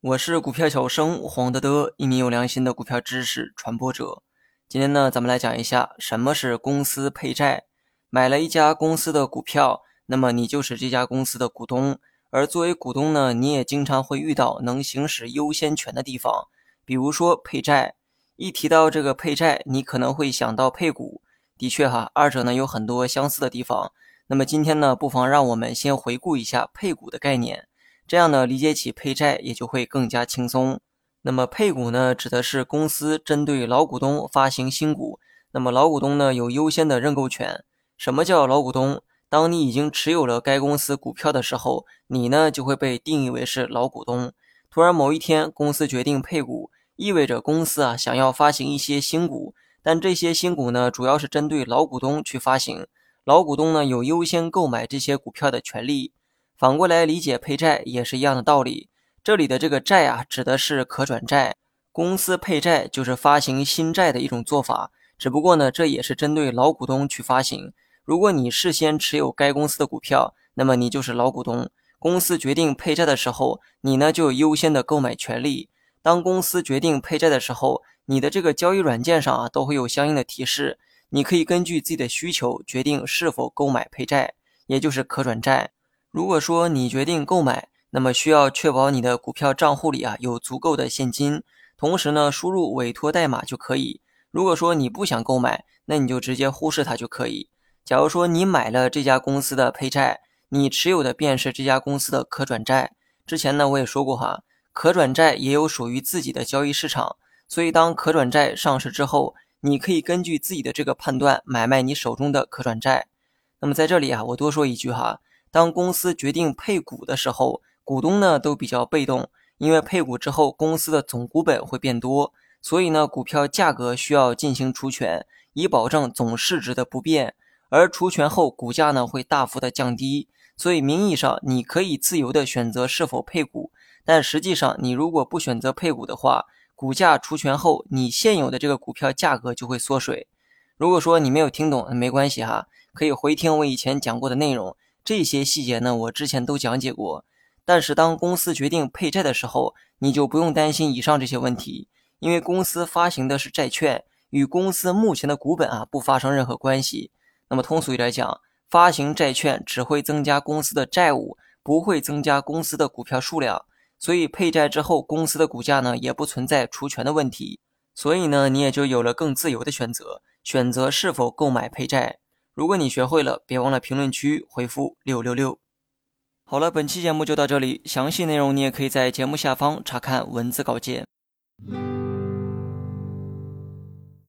我是股票小生黄德德，一名有良心的股票知识传播者。今天呢，咱们来讲一下什么是公司配债。买了一家公司的股票，那么你就是这家公司的股东。而作为股东呢，你也经常会遇到能行使优先权的地方，比如说配债。一提到这个配债，你可能会想到配股。的确哈，二者呢有很多相似的地方。那么今天呢，不妨让我们先回顾一下配股的概念，这样呢理解起配债也就会更加轻松。那么配股呢，指的是公司针对老股东发行新股，那么老股东呢有优先的认购权。什么叫老股东？当你已经持有了该公司股票的时候，你呢就会被定义为是老股东。突然某一天，公司决定配股。意味着公司啊想要发行一些新股，但这些新股呢主要是针对老股东去发行，老股东呢有优先购买这些股票的权利。反过来理解配债也是一样的道理。这里的这个债啊指的是可转债，公司配债就是发行新债的一种做法，只不过呢这也是针对老股东去发行。如果你事先持有该公司的股票，那么你就是老股东，公司决定配债的时候，你呢就有优先的购买权利。当公司决定配债的时候，你的这个交易软件上啊都会有相应的提示，你可以根据自己的需求决定是否购买配债，也就是可转债。如果说你决定购买，那么需要确保你的股票账户里啊有足够的现金，同时呢输入委托代码就可以。如果说你不想购买，那你就直接忽视它就可以。假如说你买了这家公司的配债，你持有的便是这家公司的可转债。之前呢我也说过哈。可转债也有属于自己的交易市场，所以当可转债上市之后，你可以根据自己的这个判断买卖你手中的可转债。那么在这里啊，我多说一句哈，当公司决定配股的时候，股东呢都比较被动，因为配股之后公司的总股本会变多，所以呢股票价格需要进行除权，以保证总市值的不变。而除权后股价呢会大幅的降低，所以名义上你可以自由的选择是否配股。但实际上，你如果不选择配股的话，股价除权后，你现有的这个股票价格就会缩水。如果说你没有听懂，没关系哈，可以回听我以前讲过的内容，这些细节呢，我之前都讲解过。但是当公司决定配债的时候，你就不用担心以上这些问题，因为公司发行的是债券，与公司目前的股本啊不发生任何关系。那么通俗一点讲，发行债券只会增加公司的债务，不会增加公司的股票数量。所以配债之后，公司的股价呢也不存在除权的问题，所以呢你也就有了更自由的选择，选择是否购买配债。如果你学会了，别忘了评论区回复六六六。好了，本期节目就到这里，详细内容你也可以在节目下方查看文字稿件。